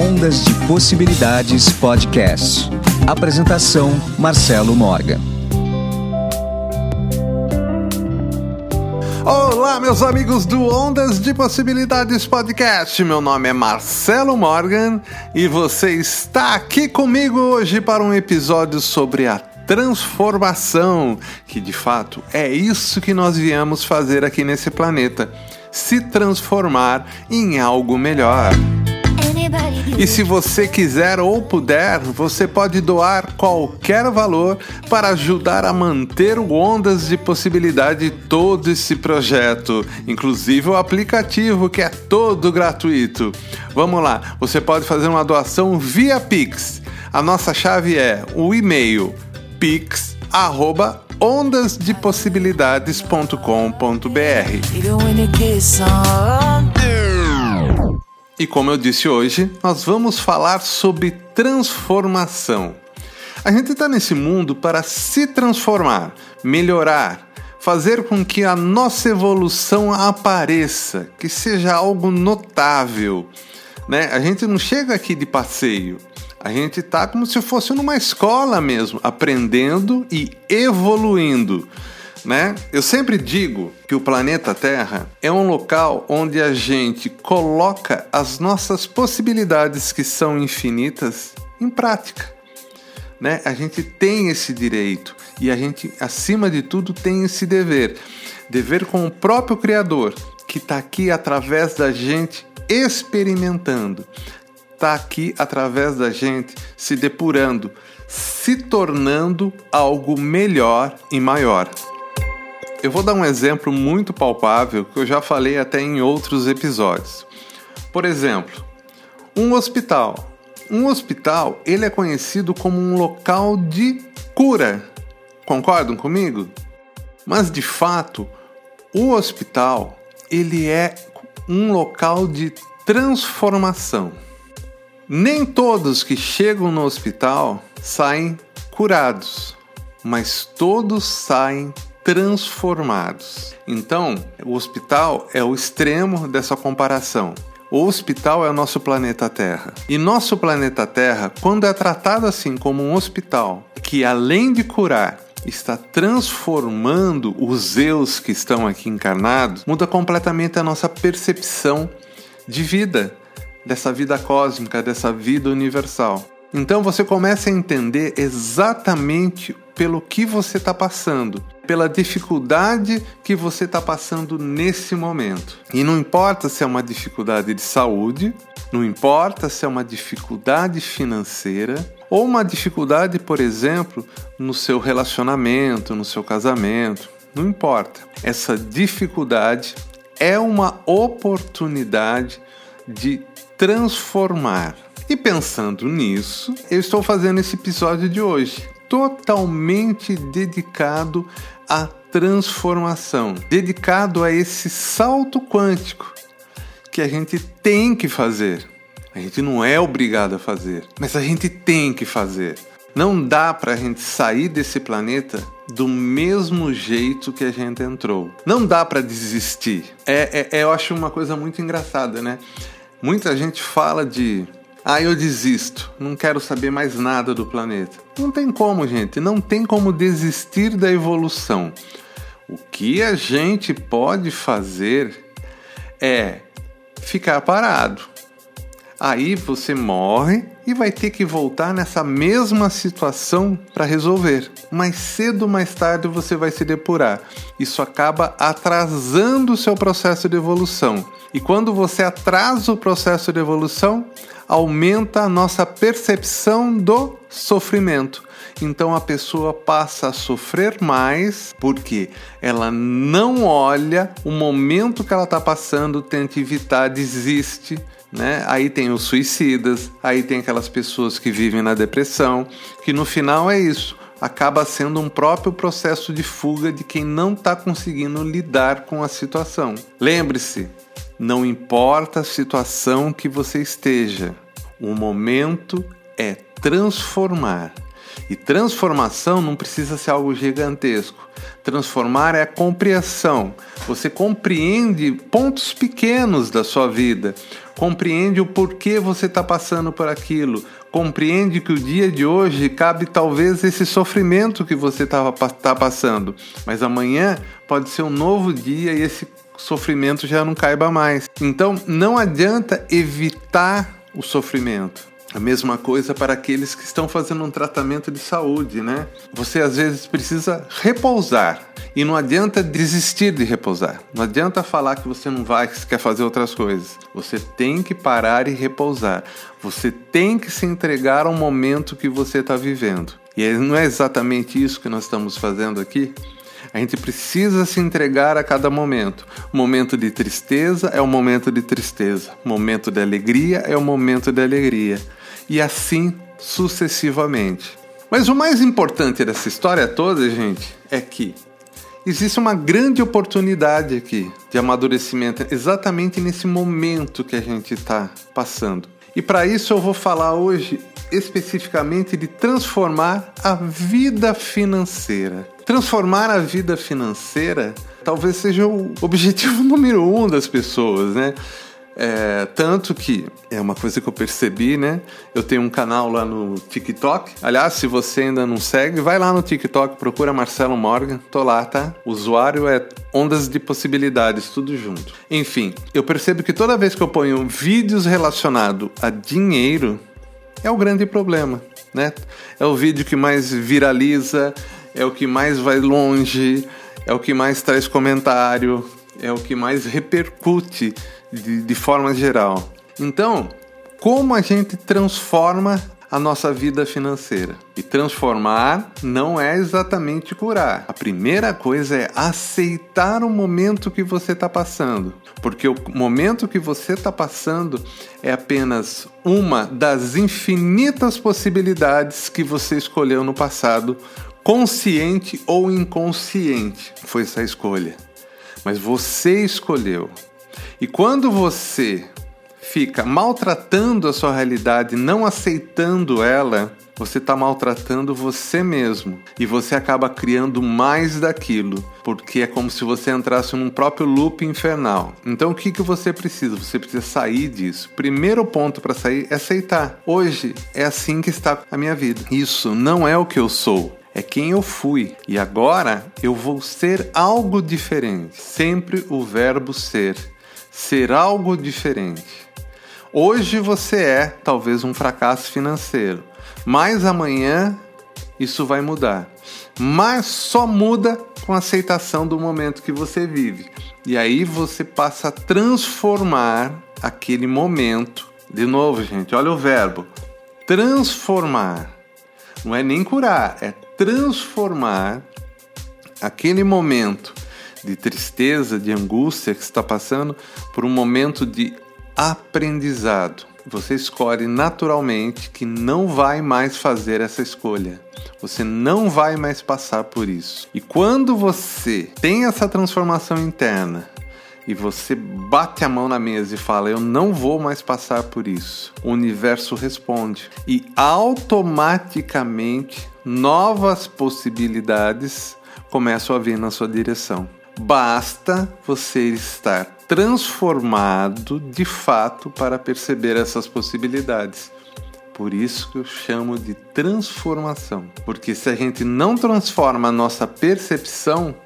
Ondas de Possibilidades Podcast. Apresentação: Marcelo Morgan. Olá, meus amigos do Ondas de Possibilidades Podcast. Meu nome é Marcelo Morgan e você está aqui comigo hoje para um episódio sobre a transformação, que de fato é isso que nós viemos fazer aqui nesse planeta se transformar em algo melhor. E se você quiser ou puder, você pode doar qualquer valor para ajudar a manter o Ondas de Possibilidade todo esse projeto, inclusive o aplicativo que é todo gratuito. Vamos lá, você pode fazer uma doação via Pix. A nossa chave é o e-mail pix arroba ondasdepossibilidades.com.br. E como eu disse hoje, nós vamos falar sobre transformação. A gente está nesse mundo para se transformar, melhorar, fazer com que a nossa evolução apareça, que seja algo notável. Né? A gente não chega aqui de passeio, a gente está como se fosse numa escola mesmo, aprendendo e evoluindo. Né? Eu sempre digo que o planeta Terra é um local onde a gente coloca as nossas possibilidades que são infinitas em prática. Né? A gente tem esse direito e a gente, acima de tudo, tem esse dever dever com o próprio Criador que está aqui através da gente experimentando está aqui através da gente se depurando, se tornando algo melhor e maior. Eu vou dar um exemplo muito palpável que eu já falei até em outros episódios. Por exemplo, um hospital. Um hospital, ele é conhecido como um local de cura. Concordam comigo? Mas de fato, o hospital, ele é um local de transformação. Nem todos que chegam no hospital saem curados, mas todos saem transformados. Então, o hospital é o extremo dessa comparação. O hospital é o nosso planeta Terra. E nosso planeta Terra, quando é tratado assim como um hospital, que além de curar, está transformando os eus que estão aqui encarnados, muda completamente a nossa percepção de vida dessa vida cósmica, dessa vida universal. Então você começa a entender exatamente pelo que você está passando, pela dificuldade que você está passando nesse momento. E não importa se é uma dificuldade de saúde, não importa se é uma dificuldade financeira ou uma dificuldade, por exemplo, no seu relacionamento, no seu casamento, não importa. Essa dificuldade é uma oportunidade de transformar. E pensando nisso, eu estou fazendo esse episódio de hoje totalmente dedicado à transformação, dedicado a esse salto quântico que a gente tem que fazer. A gente não é obrigado a fazer, mas a gente tem que fazer. Não dá para a gente sair desse planeta do mesmo jeito que a gente entrou. Não dá para desistir. É, é, eu acho uma coisa muito engraçada, né? Muita gente fala de ah, eu desisto, não quero saber mais nada do planeta. Não tem como, gente, não tem como desistir da evolução. O que a gente pode fazer é ficar parado. Aí você morre e vai ter que voltar nessa mesma situação para resolver. Mais cedo ou mais tarde você vai se depurar. Isso acaba atrasando o seu processo de evolução. E quando você atrasa o processo de evolução, aumenta a nossa percepção do sofrimento. Então a pessoa passa a sofrer mais porque ela não olha o momento que ela está passando, tenta evitar, desiste. Né? Aí tem os suicidas, aí tem aquelas pessoas que vivem na depressão, que no final é isso, acaba sendo um próprio processo de fuga de quem não está conseguindo lidar com a situação. Lembre-se, não importa a situação que você esteja, o momento é transformar. E transformação não precisa ser algo gigantesco. Transformar é a compreensão. Você compreende pontos pequenos da sua vida, compreende o porquê você está passando por aquilo, compreende que o dia de hoje cabe talvez esse sofrimento que você está tá passando, mas amanhã pode ser um novo dia e esse sofrimento já não caiba mais. Então não adianta evitar o sofrimento. A mesma coisa para aqueles que estão fazendo um tratamento de saúde, né? Você às vezes precisa repousar e não adianta desistir de repousar. Não adianta falar que você não vai, que quer fazer outras coisas. Você tem que parar e repousar. Você tem que se entregar ao momento que você está vivendo. E não é exatamente isso que nós estamos fazendo aqui? A gente precisa se entregar a cada momento. Momento de tristeza é o momento de tristeza. Momento de alegria é o momento de alegria e assim sucessivamente. Mas o mais importante dessa história toda, gente, é que existe uma grande oportunidade aqui de amadurecimento exatamente nesse momento que a gente está passando. E para isso eu vou falar hoje especificamente de transformar a vida financeira. Transformar a vida financeira talvez seja o objetivo número um das pessoas, né? É, tanto que é uma coisa que eu percebi, né? Eu tenho um canal lá no TikTok. Aliás, se você ainda não segue, vai lá no TikTok, procura Marcelo Morgan. Tô lá, tá? O usuário é Ondas de Possibilidades, tudo junto. Enfim, eu percebo que toda vez que eu ponho vídeos relacionados a dinheiro, é o grande problema, né? É o vídeo que mais viraliza, é o que mais vai longe, é o que mais traz comentário, é o que mais repercute de, de forma geral. Então, como a gente transforma a nossa vida financeira. E transformar não é exatamente curar. A primeira coisa é aceitar o momento que você está passando, porque o momento que você está passando é apenas uma das infinitas possibilidades que você escolheu no passado, consciente ou inconsciente. Foi essa escolha. Mas você escolheu. E quando você fica maltratando a sua realidade, não aceitando ela, você está maltratando você mesmo e você acaba criando mais daquilo, porque é como se você entrasse num próprio loop infernal. Então o que, que você precisa? Você precisa sair disso. Primeiro ponto para sair é aceitar. Hoje é assim que está a minha vida. Isso não é o que eu sou é quem eu fui e agora eu vou ser algo diferente. Sempre o verbo ser, ser algo diferente. Hoje você é talvez um fracasso financeiro, mas amanhã isso vai mudar. Mas só muda com a aceitação do momento que você vive. E aí você passa a transformar aquele momento. De novo, gente, olha o verbo: transformar. Não é nem curar, é transformar aquele momento de tristeza, de angústia que está passando por um momento de aprendizado. Você escolhe naturalmente que não vai mais fazer essa escolha. Você não vai mais passar por isso. E quando você tem essa transformação interna e você bate a mão na mesa e fala: Eu não vou mais passar por isso, o universo responde. E automaticamente novas possibilidades começam a vir na sua direção. Basta você estar transformado de fato para perceber essas possibilidades. Por isso que eu chamo de transformação. Porque se a gente não transforma a nossa percepção,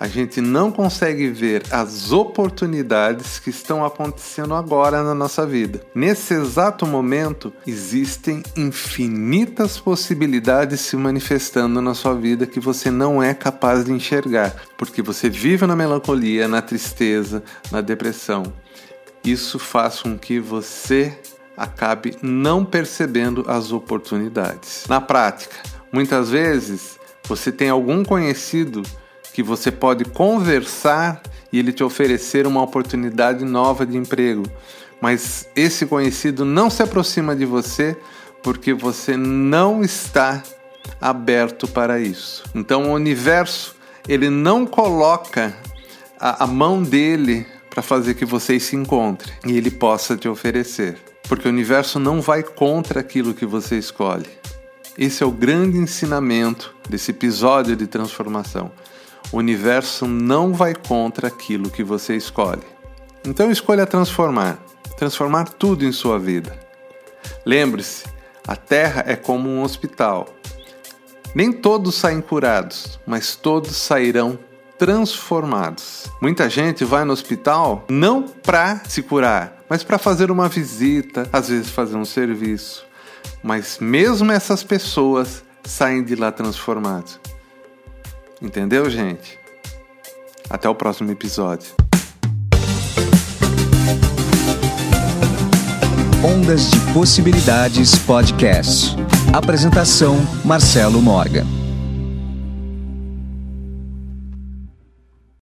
a gente não consegue ver as oportunidades que estão acontecendo agora na nossa vida. Nesse exato momento, existem infinitas possibilidades se manifestando na sua vida que você não é capaz de enxergar, porque você vive na melancolia, na tristeza, na depressão. Isso faz com que você acabe não percebendo as oportunidades. Na prática, muitas vezes você tem algum conhecido que você pode conversar e ele te oferecer uma oportunidade nova de emprego. Mas esse conhecido não se aproxima de você porque você não está aberto para isso. Então o universo ele não coloca a, a mão dele para fazer que vocês se encontrem e ele possa te oferecer. Porque o universo não vai contra aquilo que você escolhe. Esse é o grande ensinamento desse episódio de transformação. O universo não vai contra aquilo que você escolhe. Então escolha transformar, transformar tudo em sua vida. Lembre-se, a Terra é como um hospital. Nem todos saem curados, mas todos sairão transformados. Muita gente vai no hospital não para se curar, mas para fazer uma visita, às vezes fazer um serviço. Mas mesmo essas pessoas saem de lá transformados. Entendeu, gente? Até o próximo episódio. Ondas de Possibilidades Podcast. Apresentação: Marcelo Morgan.